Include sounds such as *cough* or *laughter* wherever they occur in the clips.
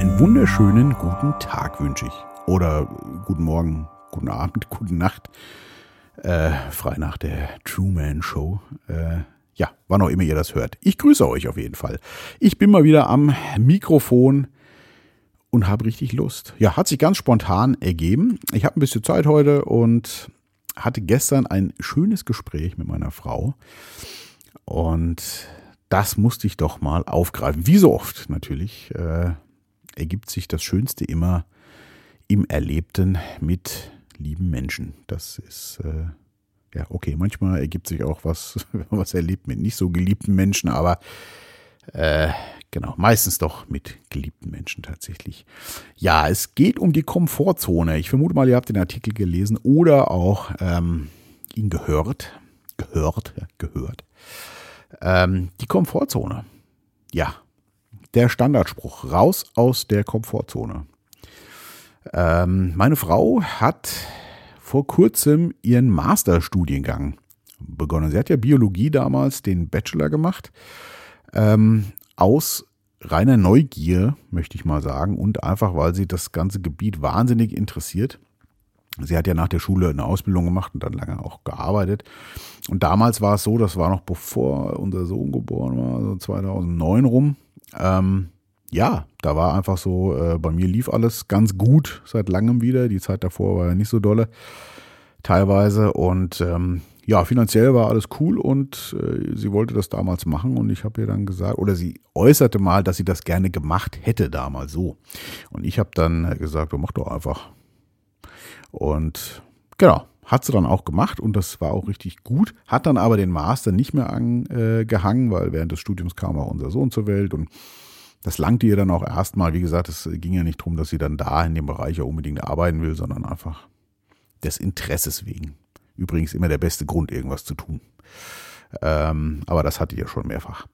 Einen wunderschönen guten Tag wünsche ich. Oder guten Morgen, guten Abend, *laughs* gute Nacht. Äh, frei nach der Truman Show. Äh, ja, wann auch immer ihr das hört. Ich grüße euch auf jeden Fall. Ich bin mal wieder am Mikrofon und habe richtig Lust. Ja, hat sich ganz spontan ergeben. Ich habe ein bisschen Zeit heute und hatte gestern ein schönes Gespräch mit meiner Frau. Und das musste ich doch mal aufgreifen. Wie so oft natürlich äh, ergibt sich das Schönste immer im Erlebten mit lieben Menschen. Das ist äh, ja okay. Manchmal ergibt sich auch was, *laughs* was erlebt mit nicht so geliebten Menschen, aber äh, genau, meistens doch mit geliebten Menschen tatsächlich. Ja, es geht um die Komfortzone. Ich vermute mal, ihr habt den Artikel gelesen oder auch ähm, ihn gehört. Gehört, gehört. Ähm, die Komfortzone. Ja, der Standardspruch. Raus aus der Komfortzone. Ähm, meine Frau hat vor kurzem ihren Masterstudiengang begonnen. Sie hat ja Biologie damals den Bachelor gemacht. Ähm, aus reiner Neugier, möchte ich mal sagen, und einfach, weil sie das ganze Gebiet wahnsinnig interessiert. Sie hat ja nach der Schule eine Ausbildung gemacht und dann lange auch gearbeitet. Und damals war es so, das war noch bevor unser Sohn geboren war, so 2009 rum. Ähm, ja, da war einfach so, äh, bei mir lief alles ganz gut seit langem wieder. Die Zeit davor war ja nicht so dolle, teilweise. Und ähm, ja, finanziell war alles cool und äh, sie wollte das damals machen und ich habe ihr dann gesagt, oder sie äußerte mal, dass sie das gerne gemacht hätte damals so. Und ich habe dann gesagt, mach doch einfach. Und genau, hat sie dann auch gemacht und das war auch richtig gut. Hat dann aber den Master nicht mehr angehangen, weil während des Studiums kam auch unser Sohn zur Welt und das langte ihr dann auch erstmal. Wie gesagt, es ging ja nicht darum, dass sie dann da in dem Bereich ja unbedingt arbeiten will, sondern einfach des Interesses wegen. Übrigens immer der beste Grund, irgendwas zu tun. Ähm, aber das hatte ich ja schon mehrfach.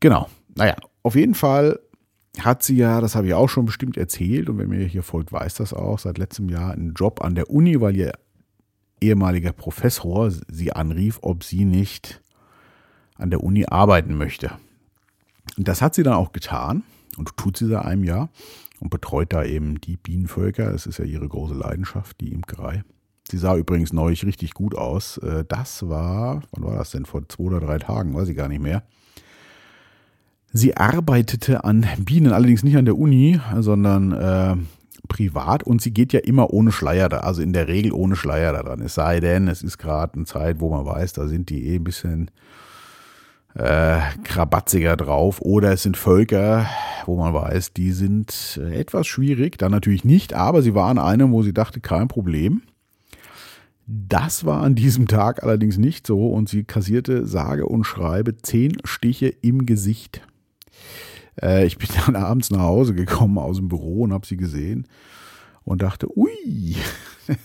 Genau. Naja, auf jeden Fall hat sie ja, das habe ich auch schon bestimmt erzählt und wer mir hier folgt, weiß das auch, seit letztem Jahr einen Job an der Uni, weil ihr ehemaliger Professor sie anrief, ob sie nicht an der Uni arbeiten möchte. Und das hat sie dann auch getan und tut sie seit einem Jahr und betreut da eben die Bienenvölker. Das ist ja ihre große Leidenschaft, die Imkerei. Sie sah übrigens neulich richtig gut aus. Äh, das war, wann war das denn? Vor zwei oder drei Tagen, weiß ich gar nicht mehr. Sie arbeitete an Bienen, allerdings nicht an der Uni, sondern äh, privat und sie geht ja immer ohne Schleier da, also in der Regel ohne Schleier da dran. Es sei denn, es ist gerade eine Zeit, wo man weiß, da sind die eh ein bisschen äh, krabatziger drauf oder es sind Völker, wo man weiß, die sind äh, etwas schwierig, dann natürlich nicht, aber sie war an einem, wo sie dachte, kein Problem. Das war an diesem Tag allerdings nicht so und sie kassierte sage und schreibe zehn Stiche im Gesicht. Äh, ich bin *laughs* dann abends nach Hause gekommen aus dem Büro und habe sie gesehen und dachte, ui,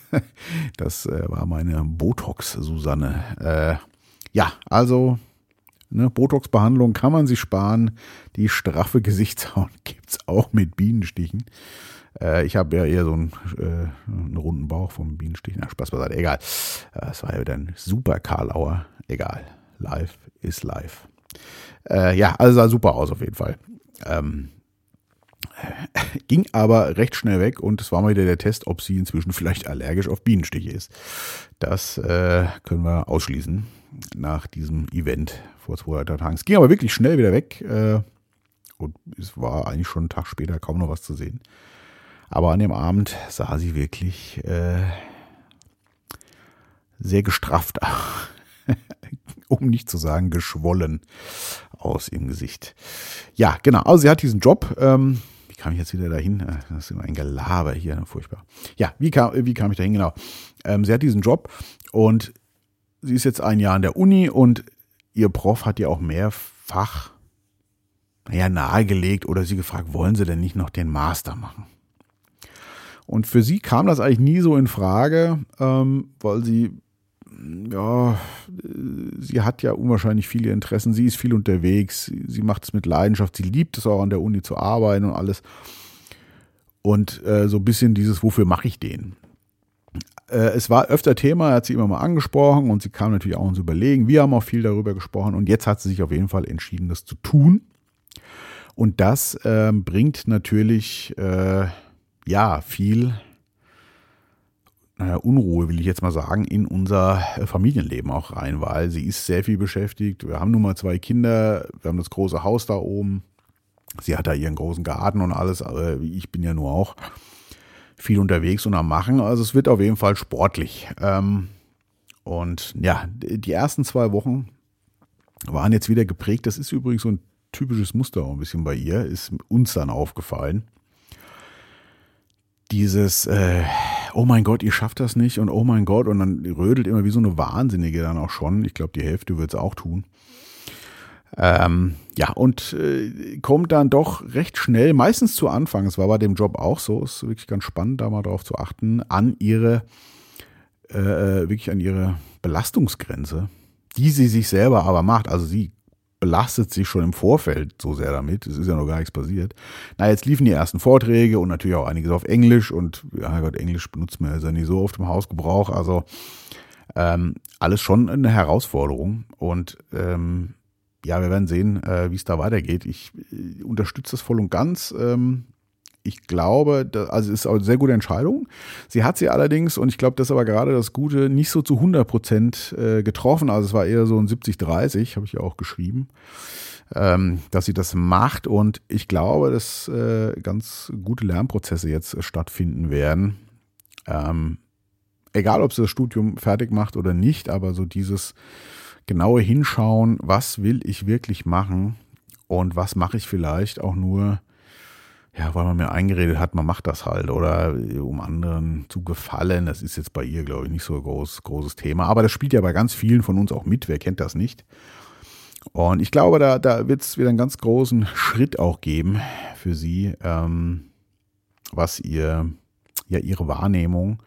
*laughs* das äh, war meine Botox-Susanne. Äh, ja, also ne, Botox-Behandlung kann man sich sparen. Die straffe *laughs* Gesichtshaut gibt's auch mit Bienenstichen. Äh, ich habe ja eher so einen, äh, einen runden Bauch vom Bienenstich. Na, Spaß beiseite. Egal. Das war ja dann super Karlauer. Egal. Live ist live. Äh, ja, also sah super aus auf jeden Fall. Ähm, ging aber recht schnell weg und es war mal wieder der Test, ob sie inzwischen vielleicht allergisch auf Bienenstiche ist. Das äh, können wir ausschließen nach diesem Event vor zwei Tagen. Es ging aber wirklich schnell wieder weg äh, und es war eigentlich schon einen Tag später kaum noch was zu sehen. Aber an dem Abend sah sie wirklich äh, sehr gestrafft, *laughs* um nicht zu sagen geschwollen aus im Gesicht. Ja, genau. Also sie hat diesen Job. Ähm, wie kam ich jetzt wieder dahin? Äh, das ist immer ein Gelaber hier, furchtbar. Ja, wie kam, wie kam ich dahin? Genau. Ähm, sie hat diesen Job und sie ist jetzt ein Jahr an der Uni und ihr Prof hat ihr auch mehrfach naja, nahegelegt oder sie gefragt, wollen sie denn nicht noch den Master machen? Und für sie kam das eigentlich nie so in Frage, ähm, weil sie, ja, sie hat ja unwahrscheinlich viele Interessen, sie ist viel unterwegs, sie macht es mit Leidenschaft, sie liebt es auch an der Uni zu arbeiten und alles. Und äh, so ein bisschen dieses, wofür mache ich den? Äh, es war öfter Thema, er hat sie immer mal angesprochen und sie kam natürlich auch ins Überlegen. Wir haben auch viel darüber gesprochen und jetzt hat sie sich auf jeden Fall entschieden, das zu tun. Und das äh, bringt natürlich äh, ja viel naja, Unruhe, will ich jetzt mal sagen, in unser äh, Familienleben auch rein, weil sie ist sehr viel beschäftigt. Wir haben nun mal zwei Kinder, wir haben das große Haus da oben. Sie hat da ihren großen Garten und alles, aber ich bin ja nur auch viel unterwegs und am Machen. Also es wird auf jeden Fall sportlich. Ähm, und ja, die ersten zwei Wochen waren jetzt wieder geprägt. Das ist übrigens so ein typisches Muster auch ein bisschen bei ihr, ist uns dann aufgefallen. Dieses, äh, oh mein Gott, ihr schafft das nicht und oh mein Gott, und dann rödelt immer wie so eine Wahnsinnige dann auch schon. Ich glaube, die Hälfte wird es auch tun. Ähm, ja, und äh, kommt dann doch recht schnell, meistens zu Anfang, es war bei dem Job auch so, ist wirklich ganz spannend, da mal drauf zu achten, an ihre, äh, äh wirklich an ihre Belastungsgrenze, die sie sich selber aber macht. Also sie belastet sich schon im Vorfeld so sehr damit. Es ist ja noch gar nichts passiert. Na, jetzt liefen die ersten Vorträge und natürlich auch einiges auf Englisch und ja Gott, Englisch benutzt man ja nicht so oft im Hausgebrauch. Also ähm, alles schon eine Herausforderung und ähm, ja, wir werden sehen, äh, wie es da weitergeht. Ich äh, unterstütze das voll und ganz. Ähm, ich glaube, da, also ist eine sehr gute Entscheidung. Sie hat sie allerdings, und ich glaube, das ist aber gerade das Gute, nicht so zu 100 Prozent äh, getroffen. Also es war eher so ein 70-30, habe ich ja auch geschrieben, ähm, dass sie das macht. Und ich glaube, dass äh, ganz gute Lernprozesse jetzt stattfinden werden. Ähm, egal, ob sie das Studium fertig macht oder nicht, aber so dieses genaue Hinschauen, was will ich wirklich machen und was mache ich vielleicht auch nur ja, weil man mir eingeredet hat, man macht das halt oder um anderen zu gefallen. Das ist jetzt bei ihr, glaube ich, nicht so ein groß, großes Thema. Aber das spielt ja bei ganz vielen von uns auch mit. Wer kennt das nicht? Und ich glaube, da, da wird es wieder einen ganz großen Schritt auch geben für sie, ähm, was ihr, ja, ihre Wahrnehmung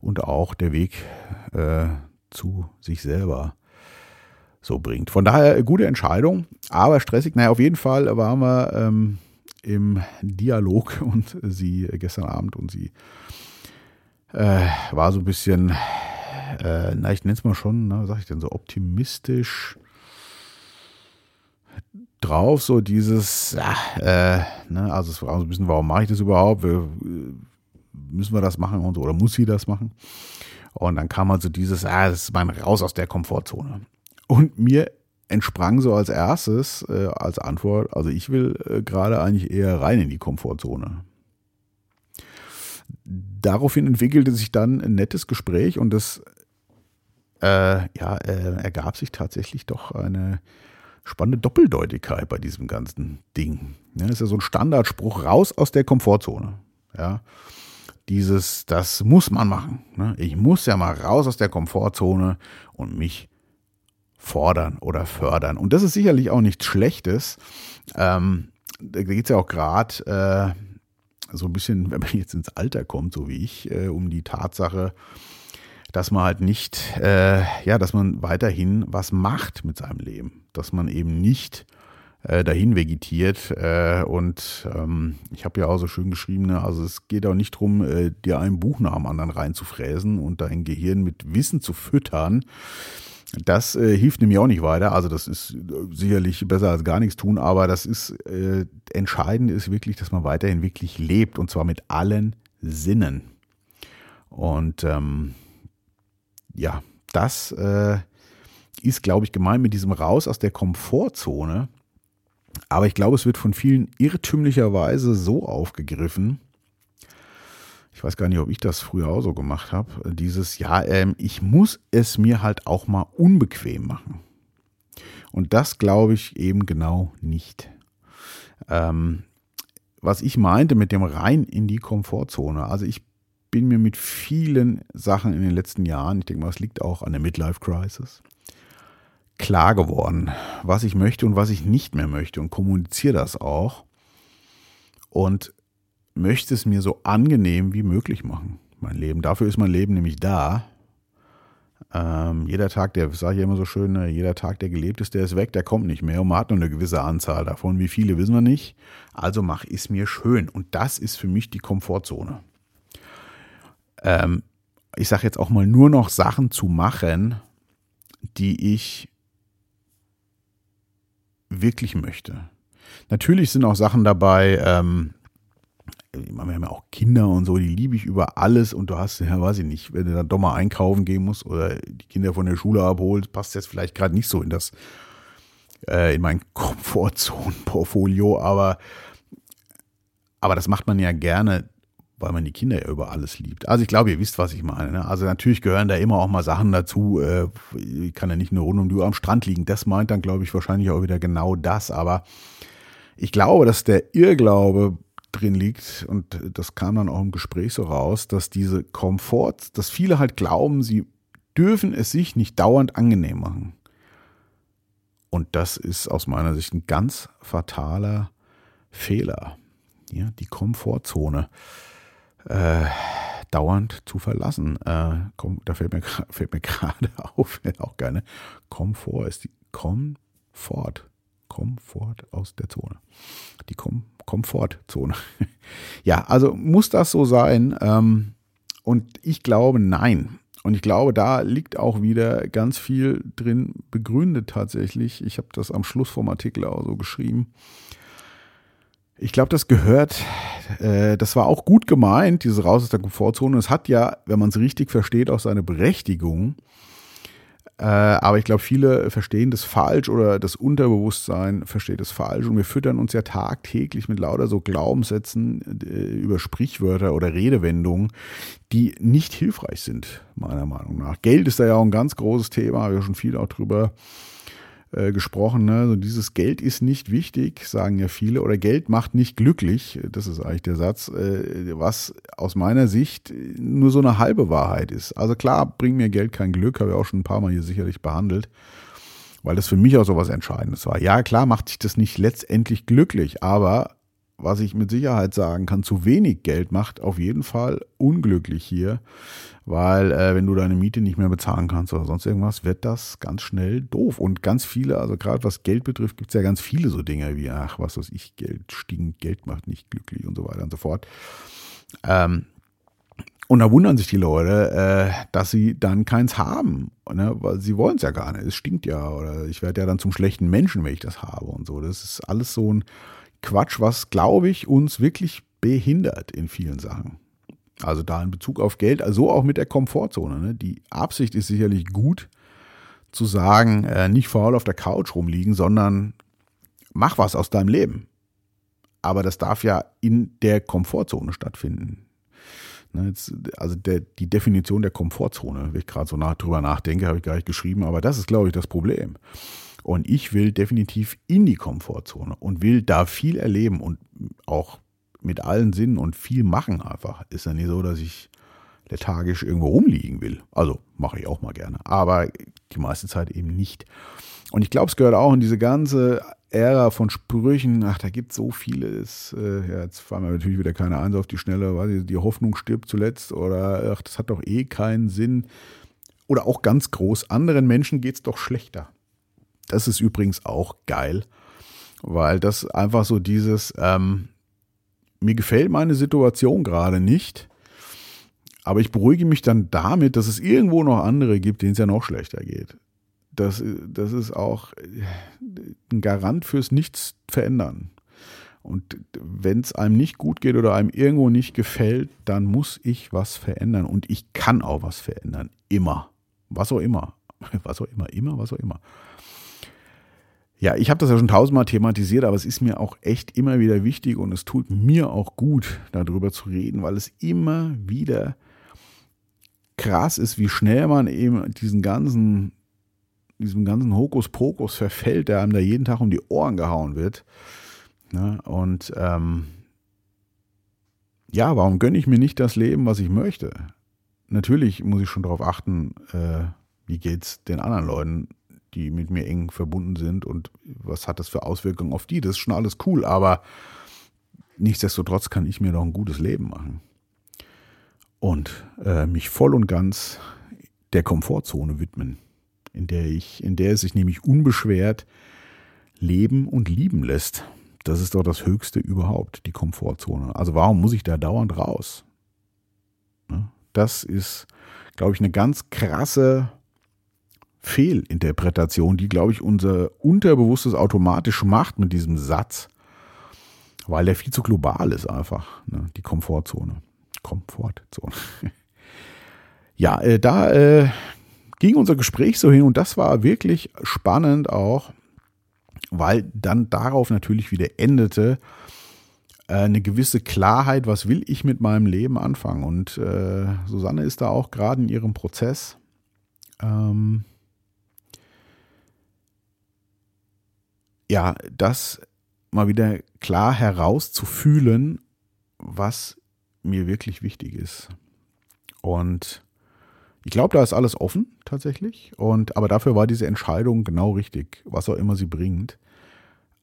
und auch der Weg äh, zu sich selber so bringt. Von daher gute Entscheidung, aber stressig. Naja, auf jeden Fall waren wir ähm, im Dialog *laughs* und sie äh, gestern Abend und sie äh, war so ein bisschen, äh, na, ich nenne es mal schon, na, was sag ich denn, so optimistisch drauf, so dieses, ja, äh, ne, also es war so ein bisschen, warum mache ich das überhaupt? Wir, müssen wir das machen und so, oder muss sie das machen? Und dann kam also dieses, ah, das ist mein Raus aus der Komfortzone. Und mir entsprang so als erstes äh, als Antwort, also ich will äh, gerade eigentlich eher rein in die Komfortzone. Daraufhin entwickelte sich dann ein nettes Gespräch und das äh, ja, äh, ergab sich tatsächlich doch eine spannende Doppeldeutigkeit bei diesem ganzen Ding. Ja, das ist ja so ein Standardspruch, raus aus der Komfortzone. Ja, dieses, das muss man machen. Ne? Ich muss ja mal raus aus der Komfortzone und mich fordern oder fördern. Und das ist sicherlich auch nichts Schlechtes. Ähm, da geht es ja auch gerade äh, so ein bisschen, *laughs* wenn man jetzt ins Alter kommt, so wie ich, äh, um die Tatsache, dass man halt nicht, äh, ja, dass man weiterhin was macht mit seinem Leben. Dass man eben nicht äh, dahin vegetiert. Äh, und ähm, ich habe ja auch so schön geschrieben, ne, also es geht auch nicht darum, äh, dir ein Buch nach dem anderen reinzufräsen und dein Gehirn mit Wissen zu füttern, das äh, hilft nämlich auch nicht weiter. Also das ist äh, sicherlich besser als gar nichts tun, aber das ist äh, entscheidend ist wirklich, dass man weiterhin wirklich lebt und zwar mit allen Sinnen. Und ähm, ja, das äh, ist, glaube ich, gemeint mit diesem Raus aus der Komfortzone. Aber ich glaube, es wird von vielen irrtümlicherweise so aufgegriffen, ich weiß gar nicht, ob ich das früher auch so gemacht habe, dieses, ja, ähm, ich muss es mir halt auch mal unbequem machen. Und das glaube ich eben genau nicht. Ähm, was ich meinte mit dem rein in die Komfortzone, also ich bin mir mit vielen Sachen in den letzten Jahren, ich denke mal, es liegt auch an der Midlife Crisis, klar geworden, was ich möchte und was ich nicht mehr möchte und kommuniziere das auch. Und möchte es mir so angenehm wie möglich machen, mein Leben. Dafür ist mein Leben nämlich da. Ähm, jeder Tag, der, sage ich immer so schön, ne, jeder Tag, der gelebt ist, der ist weg, der kommt nicht mehr und man hat nur eine gewisse Anzahl davon. Wie viele wissen wir nicht. Also mache ich es mir schön. Und das ist für mich die Komfortzone. Ähm, ich sage jetzt auch mal nur noch Sachen zu machen, die ich wirklich möchte. Natürlich sind auch Sachen dabei, ähm, wir haben ja auch Kinder und so, die liebe ich über alles und du hast, ja, weiß ich nicht, wenn du dann doch mal einkaufen gehen musst oder die Kinder von der Schule abholst, passt jetzt vielleicht gerade nicht so in das, äh, in mein *laughs* Komfortzone-Portfolio, aber, aber das macht man ja gerne, weil man die Kinder ja über alles liebt. Also ich glaube, ihr wisst, was ich meine. Ne? Also natürlich gehören da immer auch mal Sachen dazu. Äh, ich kann ja nicht nur rund um die Uhr am Strand liegen. Das meint dann, glaube ich, wahrscheinlich auch wieder genau das. Aber ich glaube, dass der Irrglaube drin liegt, und das kam dann auch im Gespräch so raus, dass diese Komfort, dass viele halt glauben, sie dürfen es sich nicht dauernd angenehm machen. Und das ist aus meiner Sicht ein ganz fataler Fehler. Ja, die Komfortzone äh, dauernd zu verlassen. Äh, komm, da fällt mir, fällt mir *laughs* gerade auf, auch gerne, Komfort ist die Komfort. Komfort aus der Zone. Die Kom Komfortzone. *laughs* ja, also muss das so sein? Ähm, und ich glaube, nein. Und ich glaube, da liegt auch wieder ganz viel drin begründet tatsächlich. Ich habe das am Schluss vom Artikel auch so geschrieben. Ich glaube, das gehört, äh, das war auch gut gemeint, diese Raus aus der Komfortzone. Es hat ja, wenn man es richtig versteht, auch seine Berechtigung. Äh, aber ich glaube, viele verstehen das falsch oder das Unterbewusstsein versteht es falsch. Und wir füttern uns ja tagtäglich mit lauter so Glaubenssätzen äh, über Sprichwörter oder Redewendungen, die nicht hilfreich sind, meiner Meinung nach. Geld ist da ja auch ein ganz großes Thema, haben wir schon viel auch drüber äh, gesprochen. Ne? Also dieses Geld ist nicht wichtig, sagen ja viele, oder Geld macht nicht glücklich. Das ist eigentlich der Satz, äh, was aus meiner Sicht nur so eine halbe Wahrheit ist. Also klar, bringt mir Geld kein Glück, habe ich auch schon ein paar Mal hier sicherlich behandelt, weil das für mich auch so was Entscheidendes war. Ja, klar macht sich das nicht letztendlich glücklich, aber was ich mit Sicherheit sagen kann, zu wenig Geld macht auf jeden Fall unglücklich hier, weil äh, wenn du deine Miete nicht mehr bezahlen kannst oder sonst irgendwas, wird das ganz schnell doof. Und ganz viele, also gerade was Geld betrifft, gibt es ja ganz viele so Dinge wie, ach, was weiß ich, Geld stinkt, Geld macht nicht glücklich und so weiter und so fort. Ähm, und da wundern sich die Leute, äh, dass sie dann keins haben, ne? weil sie wollen es ja gar nicht. Es stinkt ja oder ich werde ja dann zum schlechten Menschen, wenn ich das habe und so. Das ist alles so ein Quatsch, was, glaube ich, uns wirklich behindert in vielen Sachen. Also da in Bezug auf Geld, also auch mit der Komfortzone. Ne? Die Absicht ist sicherlich gut, zu sagen, äh, nicht faul auf der Couch rumliegen, sondern mach was aus deinem Leben. Aber das darf ja in der Komfortzone stattfinden. Ne, jetzt, also der, die Definition der Komfortzone, wenn ich gerade so nach, drüber nachdenke, habe ich gar nicht geschrieben, aber das ist, glaube ich, das Problem. Und ich will definitiv in die Komfortzone und will da viel erleben und auch mit allen Sinnen und viel machen einfach. Ist ja nicht so, dass ich lethargisch irgendwo rumliegen will. Also mache ich auch mal gerne. Aber die meiste Zeit eben nicht. Und ich glaube, es gehört auch in diese ganze Ära von Sprüchen. Ach, da gibt es so vieles. Äh, ja, jetzt fallen mir natürlich wieder keine eins auf die Schnelle, weil die Hoffnung stirbt zuletzt. Oder ach, das hat doch eh keinen Sinn. Oder auch ganz groß, anderen Menschen geht es doch schlechter. Das ist übrigens auch geil, weil das einfach so dieses, ähm, mir gefällt meine Situation gerade nicht, aber ich beruhige mich dann damit, dass es irgendwo noch andere gibt, denen es ja noch schlechter geht. Das, das ist auch ein Garant fürs Nichts verändern. Und wenn es einem nicht gut geht oder einem irgendwo nicht gefällt, dann muss ich was verändern. Und ich kann auch was verändern. Immer. Was auch immer. *laughs* Was auch immer. Immer, was auch immer. Ja, ich habe das ja schon tausendmal thematisiert, aber es ist mir auch echt immer wieder wichtig und es tut mir auch gut, darüber zu reden, weil es immer wieder krass ist, wie schnell man eben diesen ganzen, diesem ganzen Hokuspokus verfällt, der einem da jeden Tag um die Ohren gehauen wird. Ne? Und ähm, ja, warum gönne ich mir nicht das Leben, was ich möchte? Natürlich muss ich schon darauf achten, äh, wie geht's den anderen Leuten die mit mir eng verbunden sind und was hat das für Auswirkungen auf die. Das ist schon alles cool, aber nichtsdestotrotz kann ich mir doch ein gutes Leben machen. Und äh, mich voll und ganz der Komfortzone widmen, in der ich, in der es sich nämlich unbeschwert leben und lieben lässt. Das ist doch das Höchste überhaupt, die Komfortzone. Also warum muss ich da dauernd raus? Ne? Das ist, glaube ich, eine ganz krasse Fehlinterpretation, die, glaube ich, unser Unterbewusstes automatisch macht mit diesem Satz. weil der viel zu global ist einfach, ne? die Komfortzone. Komfortzone. *laughs* ja, äh, da äh, ging unser Gespräch so hin und das war wirklich spannend auch, weil dann darauf natürlich wieder endete äh, eine gewisse Klarheit, was will ich mit meinem Leben anfangen. Und äh, Susanne ist da auch gerade in ihrem Prozess. Ähm, ja, das mal wieder klar herauszufühlen, was mir wirklich wichtig ist. Und ich glaube, da ist alles offen tatsächlich. Und aber dafür war diese Entscheidung genau richtig, was auch immer sie bringt.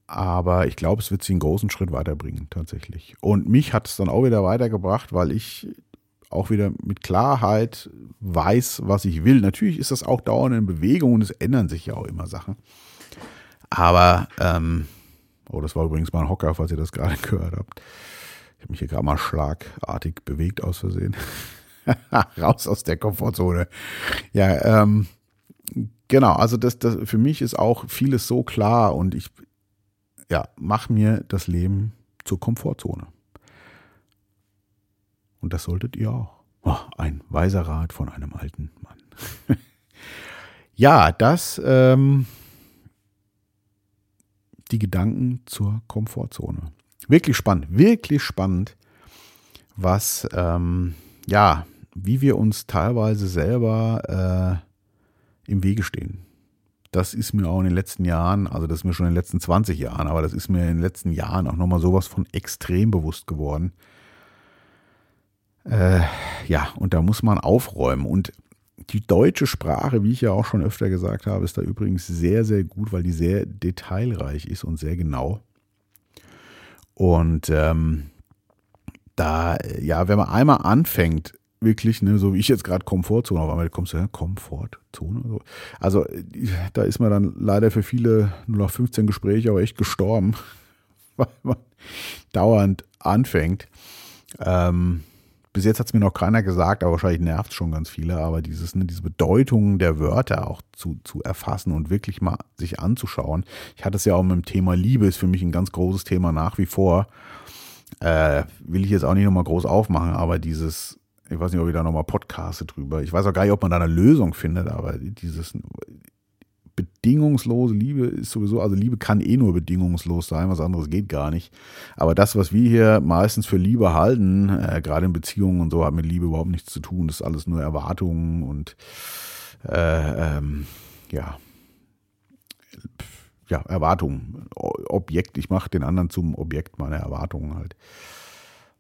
Aber ich glaube, es wird sie einen großen Schritt weiterbringen tatsächlich. Und mich hat es dann auch wieder weitergebracht, weil ich auch wieder mit Klarheit weiß, was ich will. Natürlich ist das auch dauernd in Bewegung und es ändern sich ja auch immer Sachen. Aber, ähm, oh, das war übrigens mal ein Hocker, falls ihr das gerade *laughs* gehört habt. Ich habe mich hier gerade mal schlagartig bewegt aus Versehen. *laughs* Raus aus der Komfortzone. Ja, ähm, genau, also das, das für mich ist auch vieles so klar und ich ja, mach mir das Leben zur Komfortzone. Und das solltet ihr auch. Oh, ein weiser Rat von einem alten Mann. *laughs* ja, das ähm, die Gedanken zur Komfortzone. Wirklich spannend, wirklich spannend, was ähm, ja wie wir uns teilweise selber äh, im Wege stehen. Das ist mir auch in den letzten Jahren, also das ist mir schon in den letzten 20 Jahren, aber das ist mir in den letzten Jahren auch nochmal sowas von extrem bewusst geworden. Äh, ja, und da muss man aufräumen. Und die deutsche Sprache, wie ich ja auch schon öfter gesagt habe, ist da übrigens sehr, sehr gut, weil die sehr detailreich ist und sehr genau. Und ähm, da, ja, wenn man einmal anfängt, wirklich, ne, so wie ich jetzt gerade Komfortzone, auf einmal kommst du, ja, Komfortzone. Also da ist man dann leider für viele nur noch 15 Gespräche aber echt gestorben, *laughs* weil man dauernd anfängt. Ähm, bis jetzt hat es mir noch keiner gesagt, aber wahrscheinlich nervt es schon ganz viele, aber dieses, ne, diese Bedeutung der Wörter auch zu, zu erfassen und wirklich mal sich anzuschauen. Ich hatte es ja auch mit dem Thema Liebe, ist für mich ein ganz großes Thema nach wie vor. Äh, will ich jetzt auch nicht nochmal groß aufmachen, aber dieses ich weiß nicht, ob ich da nochmal podcaste drüber. Ich weiß auch gar nicht, ob man da eine Lösung findet, aber dieses bedingungslose Liebe ist sowieso, also Liebe kann eh nur bedingungslos sein, was anderes geht gar nicht. Aber das, was wir hier meistens für Liebe halten, äh, gerade in Beziehungen und so, hat mit Liebe überhaupt nichts zu tun. Das ist alles nur Erwartungen und äh, ähm, ja, ja, Erwartungen. Objekt, ich mache den anderen zum Objekt meiner Erwartungen halt.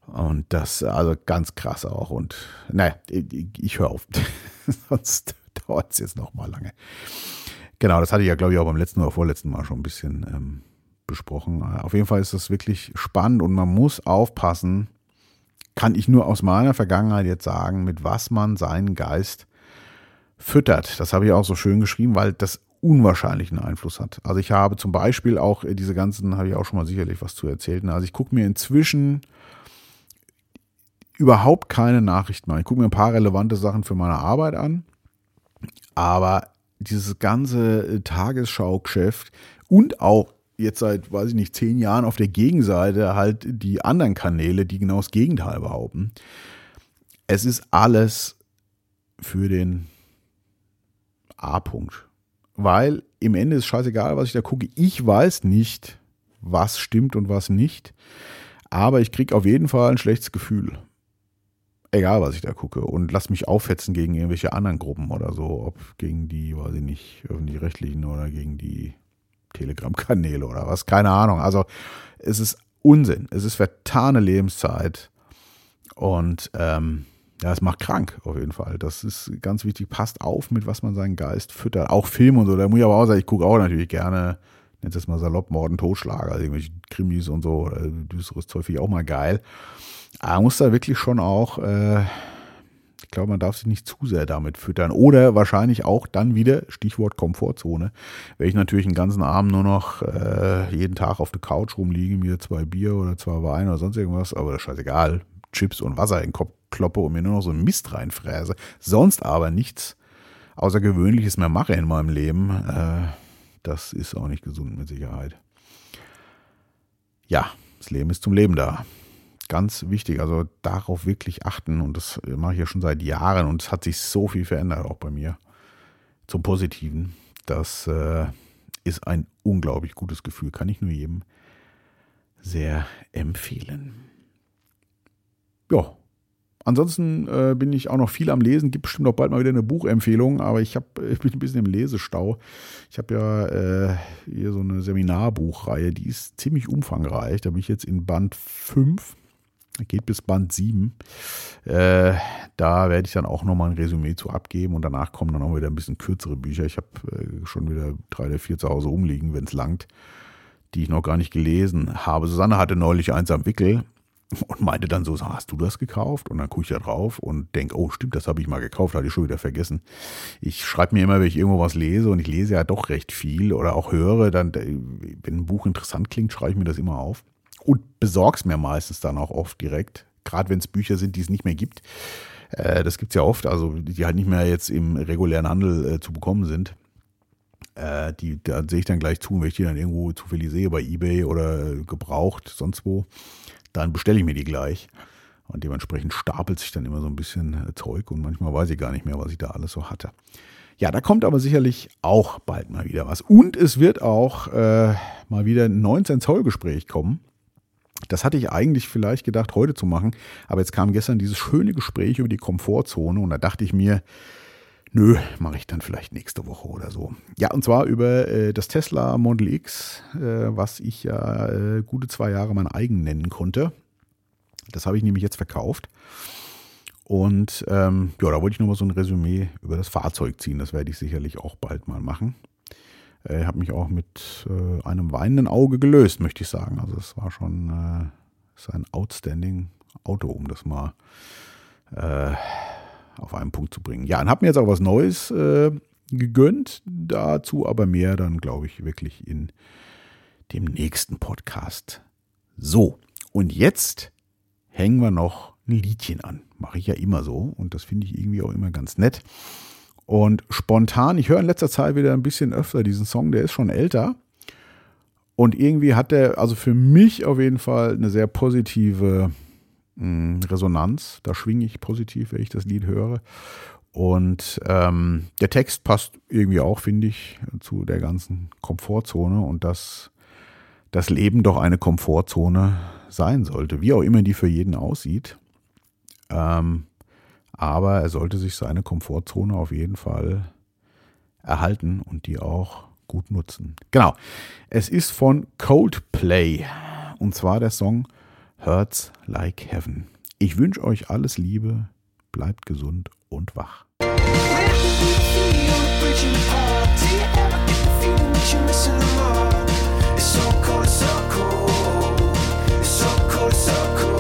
Und das, also ganz krass auch. Und naja, ich, ich höre auf. *laughs* Sonst dauert es jetzt noch mal lange. Genau, das hatte ich ja, glaube ich, auch beim letzten oder vorletzten Mal schon ein bisschen ähm, besprochen. Auf jeden Fall ist das wirklich spannend und man muss aufpassen, kann ich nur aus meiner Vergangenheit jetzt sagen, mit was man seinen Geist füttert. Das habe ich auch so schön geschrieben, weil das unwahrscheinlichen Einfluss hat. Also ich habe zum Beispiel auch diese ganzen, habe ich auch schon mal sicherlich was zu erzählt. Also ich gucke mir inzwischen überhaupt keine Nachrichten mehr. Ich gucke mir ein paar relevante Sachen für meine Arbeit an, aber dieses ganze äh, Tagesschau-Geschäft und auch jetzt seit, weiß ich nicht, zehn Jahren auf der Gegenseite halt die anderen Kanäle, die genau das Gegenteil behaupten. Es ist alles für den A-Punkt. Weil im Ende ist scheißegal, was ich da gucke. Ich weiß nicht, was stimmt und was nicht. Aber ich kriege auf jeden Fall ein schlechtes Gefühl egal was ich da gucke und lass mich aufhetzen gegen irgendwelche anderen Gruppen oder so, ob gegen die, weiß ich nicht, öffentlich-rechtlichen oder gegen die Telegram-Kanäle oder was, keine Ahnung. Also es ist Unsinn, es ist vertane Lebenszeit und ähm, ja, es macht krank auf jeden Fall. Das ist ganz wichtig. Passt auf, mit was man seinen Geist füttert. Auch Film und so. Da muss ich aber auch sagen, ich gucke auch natürlich gerne, nennt es mal salopp, Morden, Totschlager, also irgendwelche Krimis und so. Düsteres Zeug finde ich auch mal geil. Aber man muss da wirklich schon auch, äh, ich glaube, man darf sich nicht zu sehr damit füttern. Oder wahrscheinlich auch dann wieder, Stichwort Komfortzone, wenn ich natürlich den ganzen Abend nur noch äh, jeden Tag auf der Couch rumliege, mir zwei Bier oder zwei Wein oder sonst irgendwas, aber das ist scheißegal, Chips und Wasser in den Kopf kloppe und mir nur noch so Mist reinfräse, sonst aber nichts Außergewöhnliches mehr mache in meinem Leben, äh, das ist auch nicht gesund mit Sicherheit. Ja, das Leben ist zum Leben da. Ganz wichtig, also darauf wirklich achten und das mache ich ja schon seit Jahren und es hat sich so viel verändert, auch bei mir, zum Positiven. Das äh, ist ein unglaublich gutes Gefühl, kann ich nur jedem sehr empfehlen. Ja, Ansonsten äh, bin ich auch noch viel am Lesen. Gibt bestimmt auch bald mal wieder eine Buchempfehlung, aber ich, hab, ich bin ein bisschen im Lesestau. Ich habe ja äh, hier so eine Seminarbuchreihe, die ist ziemlich umfangreich. Da bin ich jetzt in Band 5. Geht bis Band 7. Äh, da werde ich dann auch nochmal ein Resümee zu abgeben und danach kommen dann auch wieder ein bisschen kürzere Bücher. Ich habe äh, schon wieder drei oder vier zu Hause rumliegen, wenn es langt, die ich noch gar nicht gelesen habe. Susanne hatte neulich eins am Wickel und meinte dann so, hast du das gekauft? Und dann gucke ich da drauf und denke, oh stimmt, das habe ich mal gekauft, hatte ich schon wieder vergessen. Ich schreibe mir immer, wenn ich irgendwo was lese und ich lese ja doch recht viel oder auch höre, dann, wenn ein Buch interessant klingt, schreibe ich mir das immer auf und besorge es mir meistens dann auch oft direkt, gerade wenn es Bücher sind, die es nicht mehr gibt. Äh, das gibt es ja oft, also die halt nicht mehr jetzt im regulären Handel äh, zu bekommen sind. Äh, die, da sehe ich dann gleich zu, wenn ich die dann irgendwo zufällig sehe, bei Ebay oder gebraucht, sonst wo dann bestelle ich mir die gleich. Und dementsprechend stapelt sich dann immer so ein bisschen äh, Zeug und manchmal weiß ich gar nicht mehr, was ich da alles so hatte. Ja, da kommt aber sicherlich auch bald mal wieder was. Und es wird auch äh, mal wieder ein 19 Zoll Gespräch kommen. Das hatte ich eigentlich vielleicht gedacht, heute zu machen, aber jetzt kam gestern dieses schöne Gespräch über die Komfortzone und da dachte ich mir, nö, mache ich dann vielleicht nächste Woche oder so. Ja, und zwar über äh, das Tesla Model X, äh, was ich ja äh, gute zwei Jahre mein eigen nennen konnte. Das habe ich nämlich jetzt verkauft. Und ähm, ja, da wollte ich nochmal so ein Resümee über das Fahrzeug ziehen. Das werde ich sicherlich auch bald mal machen. Ich äh, habe mich auch mit äh, einem weinenden Auge gelöst, möchte ich sagen. Also es war schon äh, ein outstanding Auto, um das mal äh, auf einen Punkt zu bringen. Ja, und habe mir jetzt auch was Neues äh, gegönnt. Dazu aber mehr dann, glaube ich, wirklich in dem nächsten Podcast. So, und jetzt hängen wir noch ein Liedchen an. Mache ich ja immer so und das finde ich irgendwie auch immer ganz nett. Und spontan, ich höre in letzter Zeit wieder ein bisschen öfter diesen Song, der ist schon älter. Und irgendwie hat der, also für mich auf jeden Fall eine sehr positive Resonanz. Da schwinge ich positiv, wenn ich das Lied höre. Und ähm, der Text passt irgendwie auch, finde ich, zu der ganzen Komfortzone und dass das Leben doch eine Komfortzone sein sollte, wie auch immer die für jeden aussieht. Ähm, aber er sollte sich seine Komfortzone auf jeden Fall erhalten und die auch gut nutzen. Genau. Es ist von Coldplay und zwar der Song Hurts Like Heaven. Ich wünsche euch alles Liebe, bleibt gesund und wach. so cold, so cold.